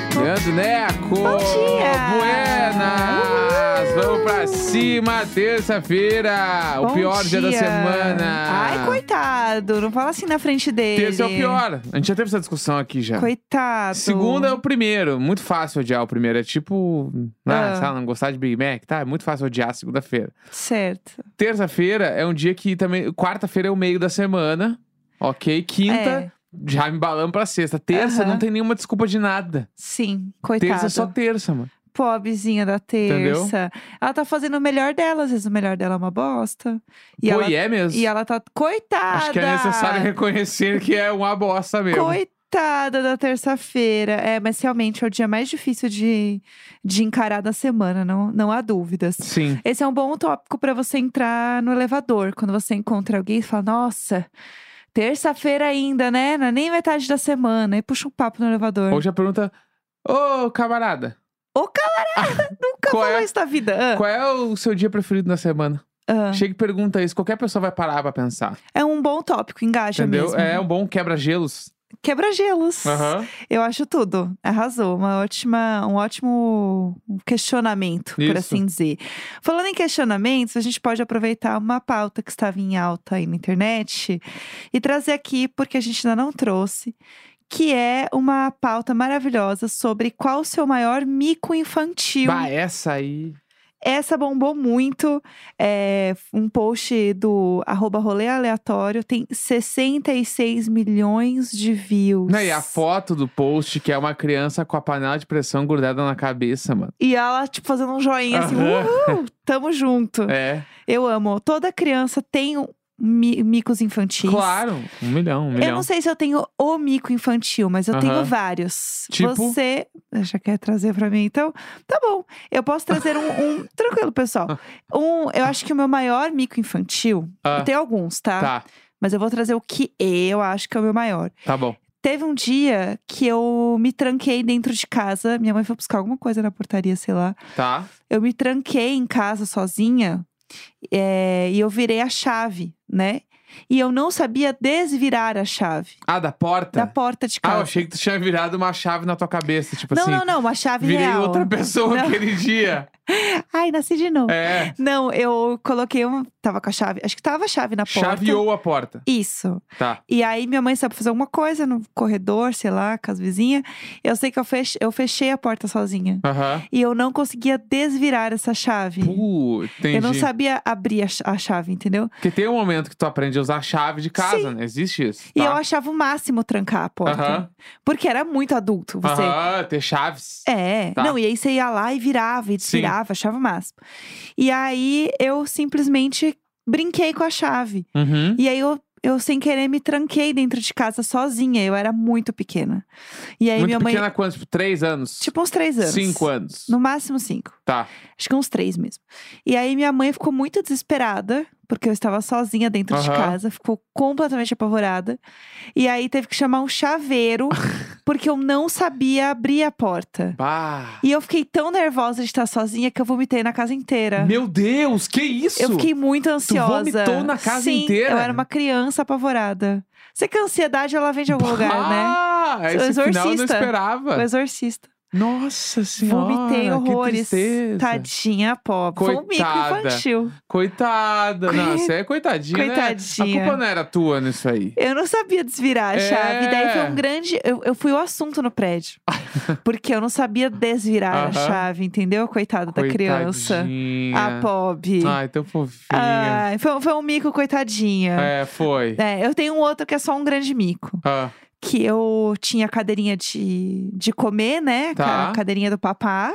Greco. Leandro Neco! Bom dia! Buenas! Vamos pra cima, terça-feira! O pior dia. da dia. semana! Ai, coitado. Não fala assim na frente dele. Terça é o pior. A gente já teve essa discussão aqui já. Coitado. Segunda é o primeiro. Muito fácil odiar o primeiro. É tipo, ah, Ah. lá, não gostar de Big Mac, tá? É muito fácil odiar segunda-feira. Certo. Terça-feira é um dia que também. Quarta-feira é o meio da semana. Ok. Quinta, É. já me balamos pra sexta. Terça Aham. não tem nenhuma desculpa de nada. Sim, coitado. Terça é só terça, mano. Pobrezinha da terça. Ela tá fazendo o melhor dela. Às vezes o melhor dela é uma bosta. E Pô, ela, e é mesmo. e ela tá. Coitada! Acho que é necessário reconhecer que é uma bosta mesmo. Coitada da terça-feira. É, mas realmente é o dia mais difícil de, de encarar da semana, não, não há dúvidas. Sim. Esse é um bom tópico pra você entrar no elevador. Quando você encontra alguém e fala, nossa, terça-feira ainda, né? Não é nem metade da semana. E puxa um papo no elevador. Ou já pergunta: Ô, camarada, Ô, camarada, nunca qual falou é- isso da vida. Ah, qual é o seu dia preferido na semana? ah. Chega e pergunta isso. Qualquer pessoa vai parar pra pensar. É um bom tópico, engaja entendeu? mesmo. É um bom quebra-gelos. Quebra-gelos. Aham. Eu acho tudo. Arrasou. Uma ótima, um ótimo questionamento, por Isso. assim dizer. Falando em questionamentos, a gente pode aproveitar uma pauta que estava em alta aí na internet e trazer aqui, porque a gente ainda não trouxe, que é uma pauta maravilhosa sobre qual o seu maior mico infantil. Bah, essa aí. Essa bombou muito. É, um post do arroba rolê aleatório tem 66 milhões de views. Não, e a foto do post, que é uma criança com a panela de pressão grudada na cabeça, mano. E ela, tipo, fazendo um joinha assim, uhul, tamo junto. É, Eu amo. Toda criança tem micos infantis. claro. Um milhão, um Eu milhão. não sei se eu tenho o mico infantil, mas eu tenho vários. Tipo? Você já quer trazer pra mim? Então, tá bom. Eu posso trazer um. um- Tranquilo, pessoal. Um, eu acho que o meu maior mico infantil. Ah. Tem alguns, tá? Tá, Mas eu vou trazer o que eu acho que é o meu maior. tá bom. Teve um dia que eu me tranquei dentro de casa. Minha mãe foi buscar alguma coisa na portaria, sei lá. Tá. Eu me tranquei em casa sozinha é, e eu virei a chave, né? E eu não sabia desvirar a chave Ah, da porta? da porta de Ah, casa. eu achei que tu tinha virado uma chave na tua cabeça, tipo não, assim. não, não, uma chave Virei real. outra pessoa Não. aquele dia. Ai, nasci de novo. É. Não, eu coloquei uma. Tava com a chave. Acho que tava a chave na porta. Chaveou a porta. Isso. Tá. E aí minha mãe pra fazer alguma coisa no corredor, sei lá, com as vizinhas. Eu sei que eu, fech... eu fechei a porta sozinha. Aham. E eu não conseguia desvirar essa chave. Puh, entendi. eu não sabia abrir a, a chave, entendeu? Porque tem um momento que tu aprende a usar a chave de casa, Sim. né? Existe isso. E tá? eu achava o máximo trancar a porta. Aham. Porque era muito adulto. Você. Aham, ter chaves. É, Tá. não, e aí você ia lá e virava e desvirava, achava o máximo. E aí eu simplesmente brinquei com a chave. Uhum. E aí eu, eu sem querer me tranquei dentro de casa sozinha. Eu era muito pequena. E aí Muito minha mãe. pequena, quantos? Tipo, três anos? Tipo uns três anos. Cinco anos. No máximo cinco. Tá. Acho que uns três mesmo. E aí minha mãe ficou muito desesperada, porque eu estava sozinha dentro de Aham. casa, ficou completamente apavorada. E aí teve que chamar um chaveiro, porque eu não sabia abrir a porta. Bah. E eu fiquei tão nervosa de estar sozinha que eu vomitei na casa inteira. Meu Deus, que isso? Eu fiquei muito ansiosa. vomitou na casa Sim, inteira? Eu era uma criança apavorada. Sei que a ansiedade ela vem de algum lugar, né? Ah, esse final eu não exorcista. esperava. O exorcista. Nossa senhora, Vomitei horrores. Tadinha, pobre. Foi um mico infantil. Coitada. Não, você é coitadinha, né? A Coitadinha. culpa não era tua nisso aí. Eu não sabia desvirar a É. chave. Daí foi um grande. Eu, eu fui o assunto no prédio. porque eu não sabia desvirar a chave, entendeu? Coitada da criança. Coitadinha. A pobre. Ai, tão fofinha. Ai, foi, foi um mico, coitadinha. É, foi. É, eu tenho um outro que é só um grande mico. Ah, Que eu tinha a cadeirinha de, de comer, né? Tá. A cadeirinha do papá.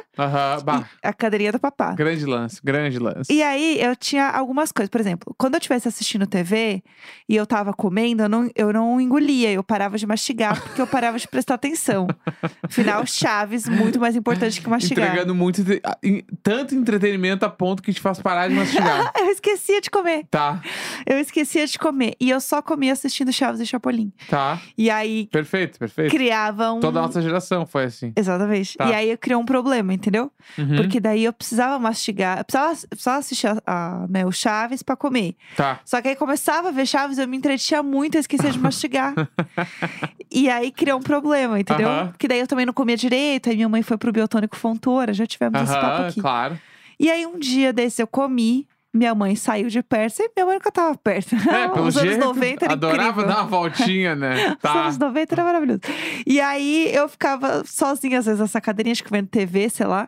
E a cadeirinha do papá. Grande lance, grande lance. E aí, eu tinha algumas coisas. Por exemplo, quando eu estivesse assistindo TV e eu tava comendo, eu não, eu não engolia, eu parava de mastigar, porque eu parava de prestar atenção. Afinal, chaves, muito mais importante que mastigar. Entregando muito, tanto entretenimento a ponto que te faz parar de mastigar. Eu esquecia de comer. tá, Eu esquecia de comer. E eu só comia assistindo Chaves e Chapolin. tá. E aí aí Perfeito, perfeito. criava um. Toda a nossa geração foi assim. Exatamente. Tá. E aí eu criou um problema, entendeu? Uhum. Porque daí eu precisava mastigar, eu precisava, eu precisava assistir a, a, né, o Chaves pra comer. Tá. Só que aí começava a ver Chaves, eu me entretinha muito, eu esquecia de mastigar. e aí criou um problema, entendeu? Aham. Porque daí eu também não comia direito, aí minha mãe foi pro biotônico Fontoura, já tivemos esse papo aqui. claro. E aí um dia desse eu comi, minha mãe saiu de perto, e minha mãe nunca tava perto. É, pelo Os anos jeito, 90 era adorava incrível. dar uma voltinha, né? Os Tá. anos 90 era maravilhoso. E aí eu ficava sozinha, às vezes, nessa cadeirinha, acho que vendo TV, sei lá.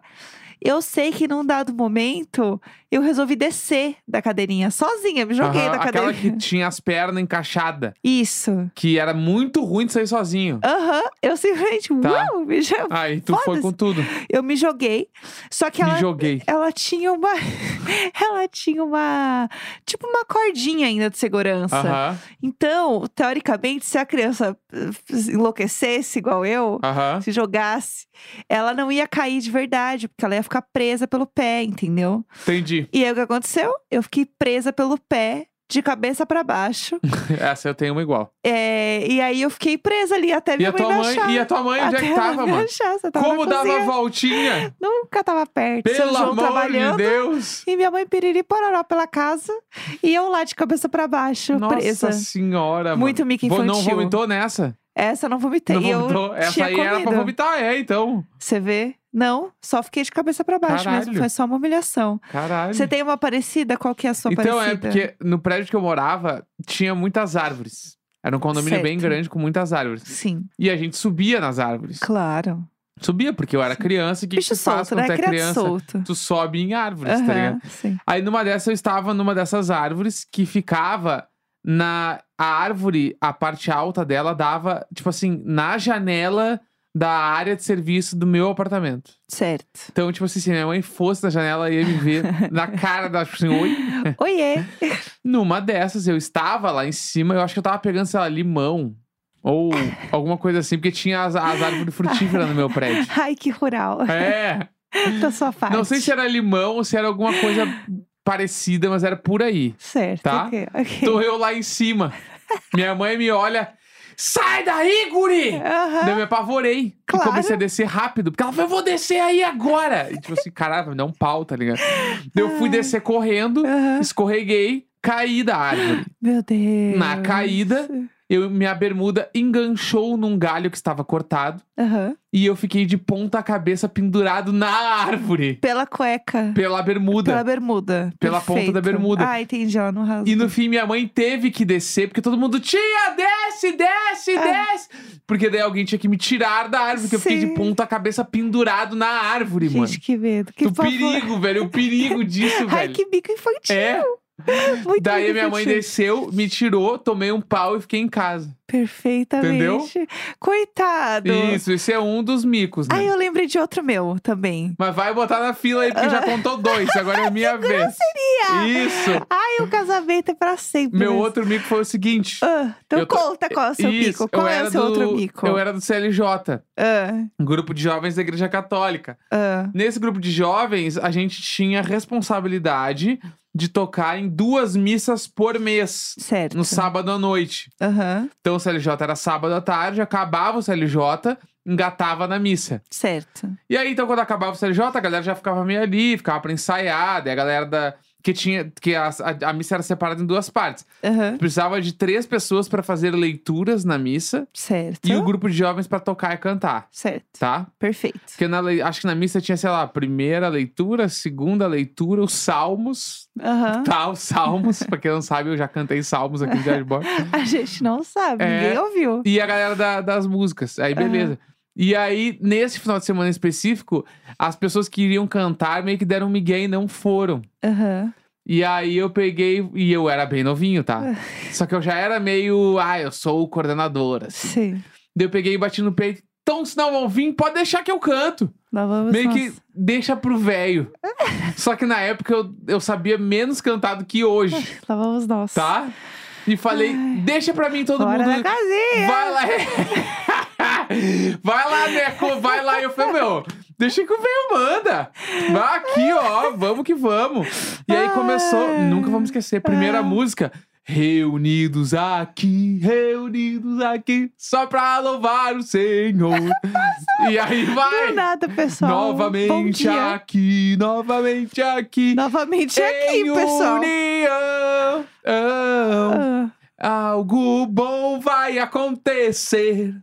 Eu sei que num dado momento eu resolvi descer da cadeirinha, sozinha, me joguei Aham, da Aquela cadeirinha. que tinha as pernas encaixadas, Isso. que era muito ruim de sair sozinho. Aham, eu simplesmente, Tá. uau, me jo- Aí tu foi com tudo. eu me joguei. Só que Me ela, joguei. ela tinha uma. ela tinha uma. Tipo uma cordinha ainda de segurança. Aham, Então, teoricamente, se a criança eh, enlouquecesse igual eu, se jogasse, ela não ia cair de verdade, porque ela ia ficar presa pelo pé, entendeu? Entendi. E aí o que aconteceu? Eu fiquei presa pelo pé, de cabeça pra baixo. Essa eu tenho uma igual. É, e aí eu fiquei presa ali até E minha a tua mãe achar. e a tua mãe onde é que tava, mano? achar, tava Como dava voltinha? Nunca tava perto. Pelo João amor de Deus! E minha mãe piriri pororó pela casa. E eu lá de cabeça pra baixo, Nossa presa. senhora, mano. Muito mico Vo- Não infantil. vomitou nessa? Essa não vomitei. Não eu vomitou? Essa aí era pra comido. vomitar, é, então. Você vê? Não, só fiquei de cabeça pra baixo mesmo. Caralho. Foi só uma humilhação. Caralho. Você tem uma parecida? Qual que é a sua Então, parecida? é porque no prédio que eu morava, tinha muitas árvores. Era um condomínio bem Certo. grande com muitas árvores. Sim, E a gente subia nas árvores. claro. Subia, porque eu era criança. E o que, que Bicho faz solto, quando né? é criança? solto. Tu sobe em árvores, tá Aham, ligado? sim. Aí numa dessas eu estava numa dessas árvores que ficava na a árvore, a parte alta dela dava, tipo assim, na janela da área de serviço do meu apartamento. Certo. Então, tipo assim, se minha mãe fosse na janela, ia me ver na cara dela, tipo assim, oi. Oiê! Numa dessas, eu estava lá em cima, eu acho que eu tava pegando, sei lá, limão. Ou alguma coisa assim, porque tinha as, as árvores frutíferas no meu prédio. Ai, que rural. É, Da sua parte. não sei se era limão ou se era alguma coisa parecida, mas era por aí. Certo, Tá? ok. ok. Tô eu lá em cima. Minha mãe me olha. Sai daí, guri! Aham. Daí eu me apavorei. Claro. E comecei a descer rápido. Porque ela falou, eu vou descer aí agora. E tipo assim, caralho, não pau, tá ligado? Daí eu fui descer correndo, Aham. escorreguei, caí da árvore. Meu Deus. Na caída, eu, minha bermuda enganchou num galho que estava cortado. Aham. E eu fiquei de ponta cabeça pendurado na árvore. Pela cueca. Pela bermuda. Pela bermuda. Pela ponta da Perfeito. bermuda. Ah, entendi. Ela não rasga. E no fim, minha mãe teve que descer, porque todo mundo, tia, desce, desce, Ah. desce. Porque daí alguém tinha que me tirar da árvore, porque eu fiquei de Sim. ponta cabeça pendurado na árvore, Gente, mano. que medo. Que o pavor. perigo, velho, o perigo disso, Ai, velho. que bico infantil. É, Muito daí minha mãe desceu, me tirou, tomei um pau e fiquei em casa. Perfeitamente. Coitado. Isso, esse é um dos micos, né? Ai, eu lembrei de outro meu também. Mas vai botar na fila aí, porque já contou dois, agora é minha vez. Isso. Ai, o casamento é pra sempre. Meu mesmo. outro mico foi o seguinte. Ah, então Eu tô- conta qual é o seu Isso, mico. Qual é o seu do- outro mico? Eu era do CLJ, Ah, um grupo de jovens da Igreja Católica. ah. Nesse grupo de jovens, a gente tinha responsabilidade de tocar em duas missas por mês, Certo. no sábado à noite. Aham, Então o CLJ era sábado à tarde, acabava o CLJ, engatava na missa. certo. E aí, então, quando acabava o CLJ, a galera já ficava meio ali, ficava pra ensaiar, daí a galera da. Que tinha. Que a, a, a missa era separada em duas partes. Aham, Precisava de três pessoas pra fazer leituras na missa certo. e o grupo de jovens pra tocar e cantar, Certo. tá? Perfeito. Porque na, acho que na missa tinha, sei lá, primeira leitura, segunda leitura, os salmos. Aham. Tá, os salmos. pra quem não sabe, eu já cantei salmos aqui no Diário de Bordo. A gente não sabe, É. ninguém ouviu. E a galera da- das músicas. Aí, beleza. E aí, nesse final de semana específico, as pessoas que iriam cantar meio que deram um migué e não foram. Aham. E aí eu peguei, e eu era bem novinho, tá? Só que eu já era meio, ah, eu sou o coordenador, assim. Sim. Daí eu peguei e bati no peito. Então, se não vão vir, pode deixar que eu canto. Lá vamos Meio nós. que deixa pro velho. Só que na época eu, eu sabia menos cantar do que hoje, Lá vamos nós. tá? E falei, deixa pra mim todo Fora mundo. da casinha. Vai lá. vai lá, Neco, vai lá. E eu falei, meu, deixa que o velho manda. Vai aqui, ó, vamos que vamos. E aí começou, nunca vamos esquecer, primeira Ah. música. Reunidos aqui, reunidos aqui, só pra louvar o Senhor. e aí vai. Do nada, pessoal. Novamente aqui, novamente aqui. Novamente aqui, pessoal. união. Ah, Algo bom vai acontecer.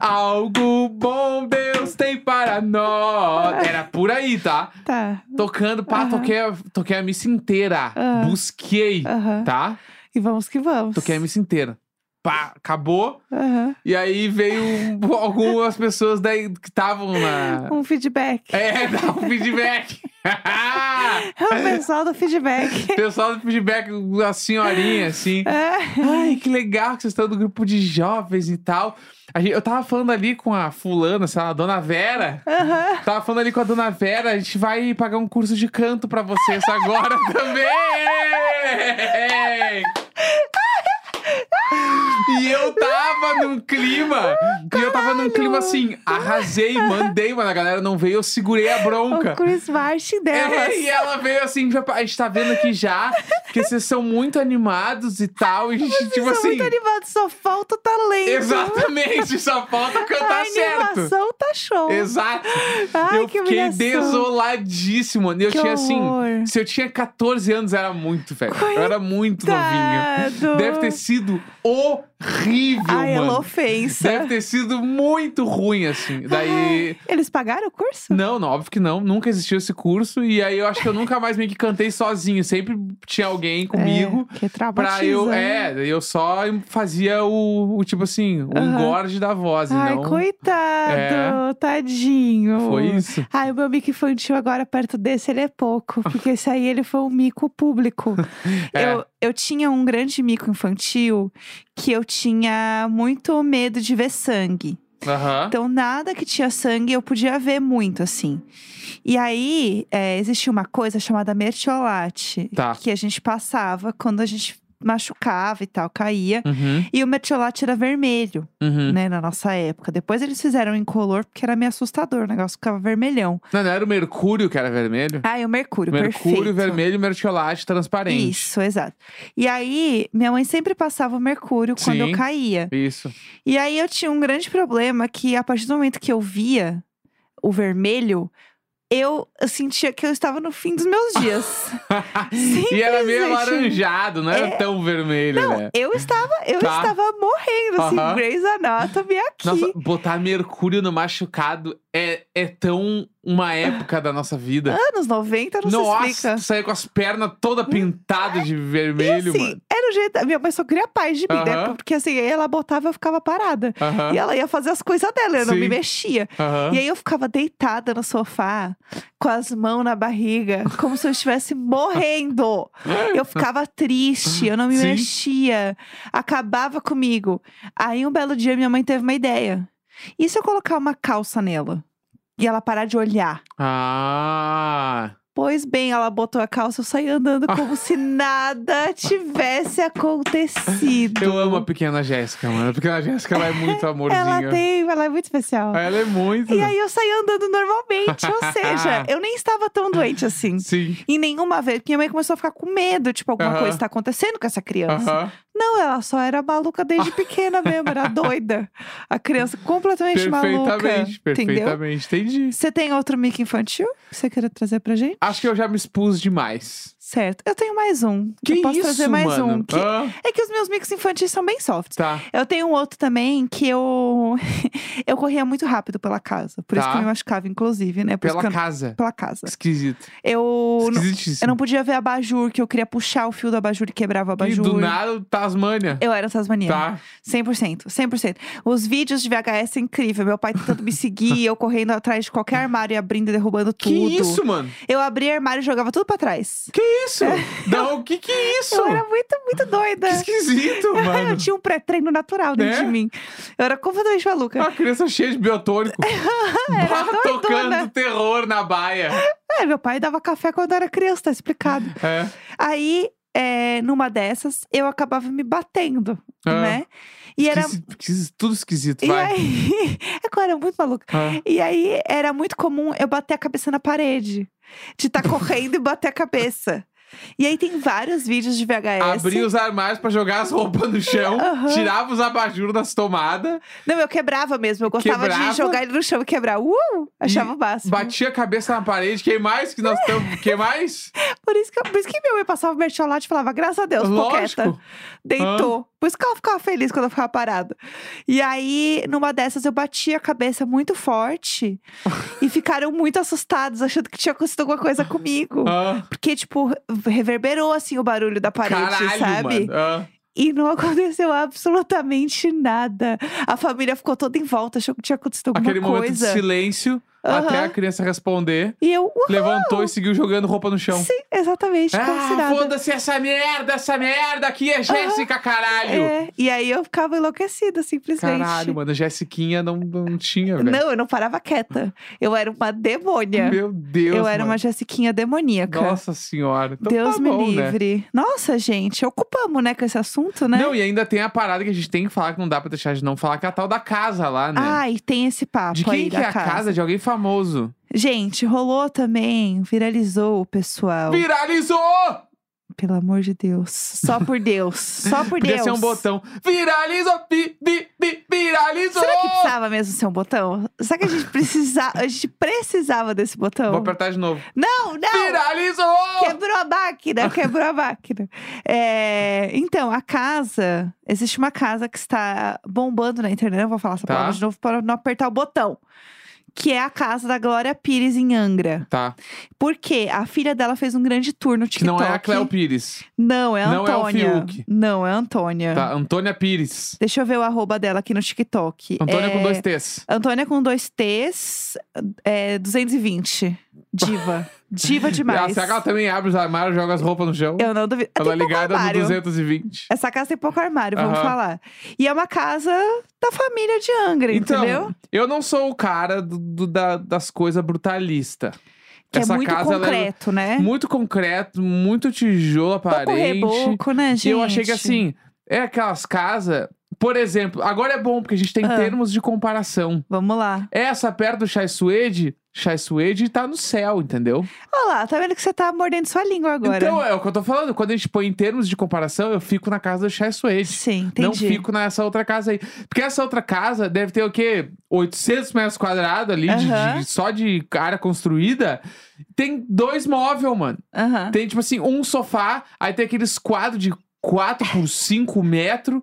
Algo bom Deus tem para nós. Era por aí, tá? tá. Tocando, pá, toquei, a- toquei a missa inteira. Ah. Busquei, tá? E vamos que vamos. Toquei a missa inteira. Pá, acabou. Aham. E aí veio um- algumas pessoas daí que estavam na. Um feedback. É, dá um feedback. É o pessoal do feedback. Pessoal do feedback, a senhorinha, assim. É. Ai, que legal que vocês estão do grupo de jovens e tal. A gente- eu tava falando ali com a fulana, sei lá, a dona Vera. Aham. Tava falando ali com a dona Vera, a gente vai pagar um curso de canto pra vocês agora também! E eu tava num clima, e eu tava num clima assim, arrasei, mandei, mas a galera não veio, eu segurei a bronca. O Chris Martin delas. É, e ela veio assim, já- a gente tá vendo aqui já, que vocês são muito animados e tal, e a gente, Vocês tipo são assim... muito animados, só falta o talento. Exatamente, só falta cantar A certo. animação tá show. Exato. Ai, eu que fiquei humilhação. desoladíssimo. Eu Que tinha assim. horror. Se eu tinha 14 anos, era muito, velho. Eu era muito novinho. Coitado. Deve ter sido horrível, Ai, ela mano. ofensa. Deve ter sido muito ruim, assim. Daí. Eles pagaram o curso? Não, não, óbvio que não. Nunca existiu esse curso. E aí eu acho que eu nunca mais meio que cantei sozinho. Sempre tinha alguém comigo. É, que Pra eu. É, eu só fazia o, o tipo assim, o Aham. engorde da voz. Ai, não... coitado, tadinho. Foi isso. Ai, o meu mico infantil agora perto desse, ele é pouco. Porque esse aí, ele foi um mico público. É. eu, eu tinha um grande mico infantil que eu tinha muito medo de ver sangue. Aham. Então, nada que tinha sangue eu podia ver muito, assim. E aí, é, existia uma coisa chamada mertiolate. Tá. Que a gente passava quando a gente machucava e tal, caía. Uhum, E o mertiolate era vermelho, uhum. né, na nossa época. Depois eles fizeram em color, porque era meio assustador, o negócio ficava vermelhão. Não, não era o mercúrio que era vermelho? Ah, e o mercúrio, mercúrio perfeito. vermelho mertiolate transparente. Isso, exato. E aí, minha mãe sempre passava o mercúrio quando Sim. eu caía. Isso. E aí eu tinha um grande problema que a partir do momento que eu via o vermelho, eu sentia que eu estava no fim dos meus dias. e era meio alaranjado, não era É. tão vermelho, Não, né? eu estava, eu Tá. estava morrendo, assim, Aham. Grey's Anatomy aqui. Nossa, botar mercúrio no machucado é, é tão uma época da nossa vida. Anos 90, não Nossa, se explica. tu saía com as pernas toda pintadas de E vermelho, assim, mano. era o jeito. Minha mãe só queria paz de mim, né? Aham. Porque assim, aí ela botava eu ficava parada. Aham, E ela ia fazer as coisas dela, eu não Sim. me mexia. aham. E aí eu ficava deitada no sofá, com as mãos na barriga, como se eu estivesse morrendo. Eu ficava triste, eu não me Sim. mexia. Acabava comigo. Aí um belo dia minha mãe teve uma ideia. E se eu colocar uma calça nela? E ela parar de olhar? Ah, Pois bem, ela botou a calça, eu saí andando como se nada tivesse acontecido. eu amo a pequena Jéssica, mano. A pequena Jéssica, ela é muito amorzinho. Ela tem, ela é muito especial. Ela é muito. E aí eu saí andando normalmente, ou seja, eu nem estava tão doente assim. Sim. E nenhuma vez, minha mãe começou a ficar com medo, tipo, alguma Aham. coisa está acontecendo com essa criança. Aham. Não, ela só era maluca desde pequena mesmo, era doida. A criança completamente maluca. Perfeitamente, Entendeu? perfeitamente. Entendi. Você tem outro mico infantil que você queira trazer pra gente? Acho que eu já me expus demais. Certo. Eu tenho mais um. Que eu posso isso, trazer mais mano? um. que- Ah, É que os meus micos infantis são bem softs. tá. Eu tenho um outro também que eu eu corria muito rápido pela casa. Por isso Tá. que eu me machucava, inclusive, né? Por isso Pela eu- casa. pela casa. Esquisito. Eu, não- Esquisitíssimo. eu não podia ver abajur, que eu queria puxar o fio do abajur e quebrava E abajur. do nada, Tasmânia. Eu era tasmaniana. Tá. 100%, 100%. Os vídeos de VHS é incrível. Meu pai tentando me seguir, eu correndo atrás de qualquer armário e abrindo e derrubando tudo. Que isso, mano? Eu abria armário e jogava tudo pra trás. Que isso? Não, que que é isso? Eu era muito, muito doida. Que esquisito, Eu mano. tinha um pré-treino natural dentro É? de mim. Eu era completamente maluca. Uma criança cheia de biotônico. Bah, doidona. tocando terror na baia. É, meu pai dava café quando eu era criança, tá explicado. É. Aí, é, numa dessas, eu acabava me batendo, Ah. né? E era. Esquisi- esquisi- tudo esquisito, E vai. aí. É que eu era muito maluca. Ah. E aí era muito comum eu bater a cabeça na parede. De estar correndo e bater a cabeça. E aí tem vários vídeos de VHS. Abria os armários pra jogar as roupas no chão, Aham. tirava os abajur das tomadas, Não, eu quebrava mesmo. Eu gostava Quebrava. de jogar ele no chão e quebrar. Uh! Achava o máximo. batia a cabeça na parede. Quem mais que nós estamos? Quem mais? Por isso, que, por isso que minha mãe passava o mertiolate e falava, graças a Deus, poqueta. Lógico. Deitou. Por isso que ela ficava feliz quando eu ficava parada. E aí, numa dessas, eu bati a cabeça muito forte. e ficaram muito assustados, achando que tinha acontecido alguma coisa comigo. Ah, Porque, tipo, reverberou, assim, o barulho da parede, caralho, sabe? mano. Ah. E não aconteceu absolutamente nada. A família ficou toda em volta, achou que tinha acontecido alguma Aquele momento de coisa. Silêncio até a criança responder. E eu, uhul! Levantou e seguiu jogando roupa no chão. Sim, exatamente, Ah, foda-se essa merda, essa merda aqui é Jéssica, caralho. É, e aí eu ficava enlouquecida, simplesmente. Caralho, mano, a Jessiquinha não, não tinha, velho. Não, eu não parava quieta. Eu era uma demônia. Meu Deus, eu era mano. uma Jessiquinha demoníaca. Nossa senhora. Então Deus tá me bom, né? livre. Nossa, gente, ocupamos, né, com esse assunto, né? Não, e ainda tem a parada que a gente tem que falar, que não dá pra deixar de não falar, que é a tal da casa lá, né? Ai, tem esse papo de aí quem que da é a casa? De alguém famoso. Gente, rolou também, viralizou o pessoal. Viralizou! Pelo amor de Deus. Só por Deus. Só por Podia Deus. ser um botão. Viralizou! Vi, vi, vi, viralizou! Será que precisava mesmo ser um botão? Será que a gente precisava, a gente precisava desse botão? Vou apertar de novo. Não, não! Viralizou! Quebrou a máquina, quebrou a máquina. É, então, a casa. Existe uma casa que está bombando na internet. Eu vou falar essa Tá. palavra de novo para não apertar o botão. Que é a casa da Glória Pires em Angra. Tá. Porque a filha dela fez um grande tour no Que TikTok. não é a Cleo Pires. Não, é a Não é o Antônia. Fiuk. Não, é a Antônia. Tá, Antônia Pires. Deixa eu ver o arroba dela aqui no TikTok. Antônia é... com dois T's. Antônia com dois T's, é 220. Diva. Diva demais. será que ela também abre os armários e joga as roupas no chão? Eu não duvido. Ela Tem é pouco ligada no armário. 220. Essa casa tem pouco armário, vamos Aham. falar. E é uma casa da família de Angra, Então, entendeu? eu não sou o cara do, do- da- das coisas brutalista. Que Essa é muito casa, ela é concreto, né? Muito concreto, muito tijolo Pouco aparente. reboco, né, gente? E eu achei que assim, é aquelas casas. Por exemplo, agora é bom, porque a gente tem Ah. termos de comparação. Vamos lá. Essa perto do Chai Suede, Chai Suede tá no céu, entendeu? Olha lá, tá vendo que você tá mordendo sua língua agora. Então, é o que eu tô falando. Quando a gente põe em termos de comparação, eu fico na casa do Chai Suede. Sim, Não entendi. fico nessa outra casa aí. Porque essa outra casa deve ter o quê? 800 metros quadrados ali, de- de- só de área construída. Tem dois móveis, mano. Tem, tipo assim, um sofá, aí tem aqueles quadros de 4 por 5 metros,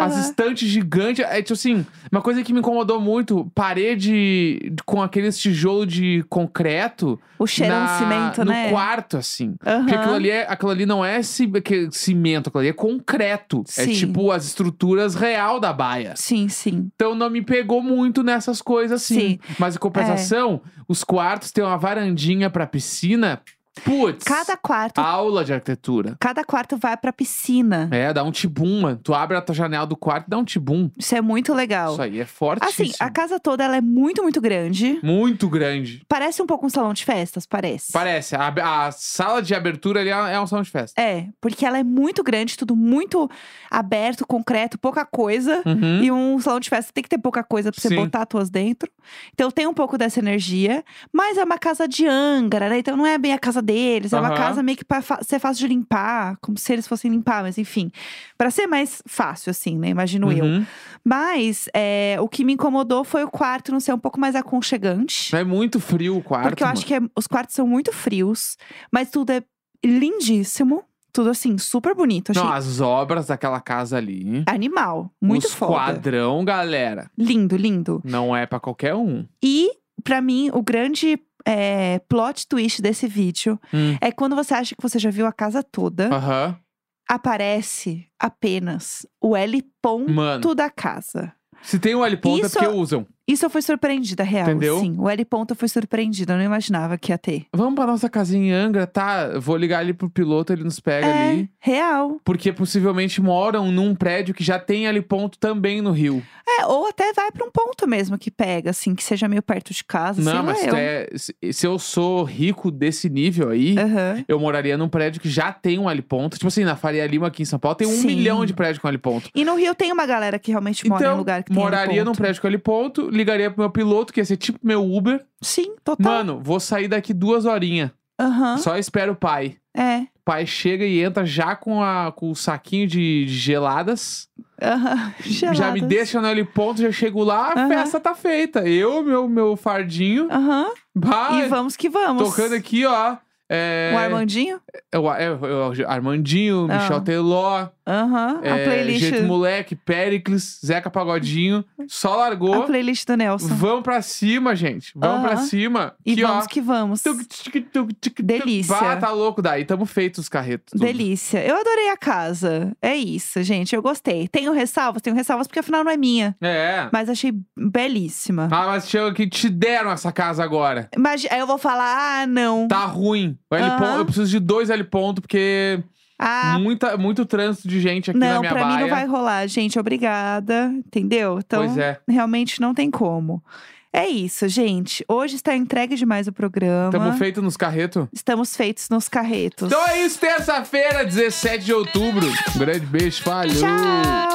as estantes gigantes. É, tipo assim, uma coisa que me incomodou muito, parede com aqueles tijolo de concreto. O cheirão na- cimento, no né? quarto, assim. Aham. Porque aquilo ali, é, aquilo ali não é cimento, aquilo ali é concreto. É Sim. tipo as estruturas real da baia. Sim, sim. Então não me pegou muito nessas coisas assim. Sim. É. Mas em compensação, os quartos têm uma varandinha pra piscina. Putz, Cada quarto, aula de arquitetura. cada quarto vai pra piscina. É, dá um tibum, mano. Tu abre a tua janela do quarto e dá um tibum. Isso é muito legal. Isso aí é fortíssimo. Assim, a casa toda ela é muito, muito grande. Muito grande. Parece um pouco um salão de festas, parece. Parece. A, a sala de abertura ali é é um salão de festa. É, porque ela é muito grande, tudo muito aberto, concreto, pouca coisa. Uhum. E um salão de festa tem que ter pouca coisa pra você Sim. botar tuas dentro. Então tem um pouco dessa energia. Mas é uma casa de Angra, né? Então não é bem a casa deles. É uma casa meio que pra ser fácil de limpar. Como se eles fossem limpar, mas enfim. Pra ser mais fácil, assim, né? Imagino eu. Uhum. Mas é, o que me incomodou foi o quarto não ser um pouco mais aconchegante. É muito frio o quarto. Porque eu acho que é- os quartos são muito frios, mas tudo é lindíssimo. Tudo assim, super bonito. Achei Não, as obras daquela casa ali. animal. Muito Os foda. quadrão, galera. Lindo, lindo. Não é pra qualquer um. E, pra mim, o grande é, plot twist desse vídeo Hum. é quando você acha que você já viu a casa toda, aparece apenas o L ponto Mano, da casa. se tem o L ponta é Isso- porque usam. Isso eu fui surpreendida, real. Entendeu? Sim, o L ponto eu fui surpreendida. Eu não imaginava que ia ter. Vamos pra nossa casinha em Angra, tá? Vou ligar ali pro piloto, ele nos pega é, ali. real. Porque possivelmente moram num prédio que já tem L ponto também no Rio. É, ou até vai pra um ponto mesmo que pega, assim, que seja meio perto de casa. Não, mas eu. é- se, eu sou rico desse nível aí, Aham. eu moraria num prédio que já tem um L ponto. Tipo assim, na Faria Lima aqui em São Paulo tem um Sim. milhão de prédios com L ponto. E no Rio tem uma galera que realmente mora em Então, lugar que tem L moraria num ponto. prédio com L ponto, ligaria pro meu piloto, que ia ser tipo meu Uber. Sim, total. Mano, vou sair daqui duas horinhas. Aham. Só espero o pai. É. pai chega e entra já com, a, com o saquinho de, de geladas. Aham, Já me geladas. deixa no ponto, já chego lá, a Aham. festa tá feita. Eu, meu, meu fardinho. Aham, Bah, e vamos que vamos. tocando aqui, ó. É, O Armandinho? é o- é é Armandinho, Ah. Michel Teló, Aham, a é, playlist. Jeito Moleque, Péricles, Zeca Pagodinho. Só largou. A playlist do Nelson. Vamos pra cima, gente. Vamos pra Aham. cima. E Aqui, vamos ó. que vamos. Tuc, tuc, tuc. Delícia. Bah, tá louco daí. Tamo feitos os carretos. tudo. Delícia. Eu adorei a casa. É isso, gente. Eu gostei. Tenho ressalvas? Tenho ressalvas porque afinal não é minha. É. Mas achei belíssima. Ah, mas chega que te deram essa casa agora. Mas aí eu vou falar, ah, não. Tá ruim. O L Aham. ponto, eu preciso de dois L ponto, porque Ah, muita, muito trânsito de gente aqui na não, minha pra baia. mim não vai rolar, gente. Obrigada. Entendeu? Então, Pois é. realmente não tem como. É isso, gente. Hoje está entregue demais o programa. Tamo feito nos carretos. Estamos feitos nos carretos. Então é isso, terça-feira, 17 de outubro. Um grande beijo, falhou! Tchau!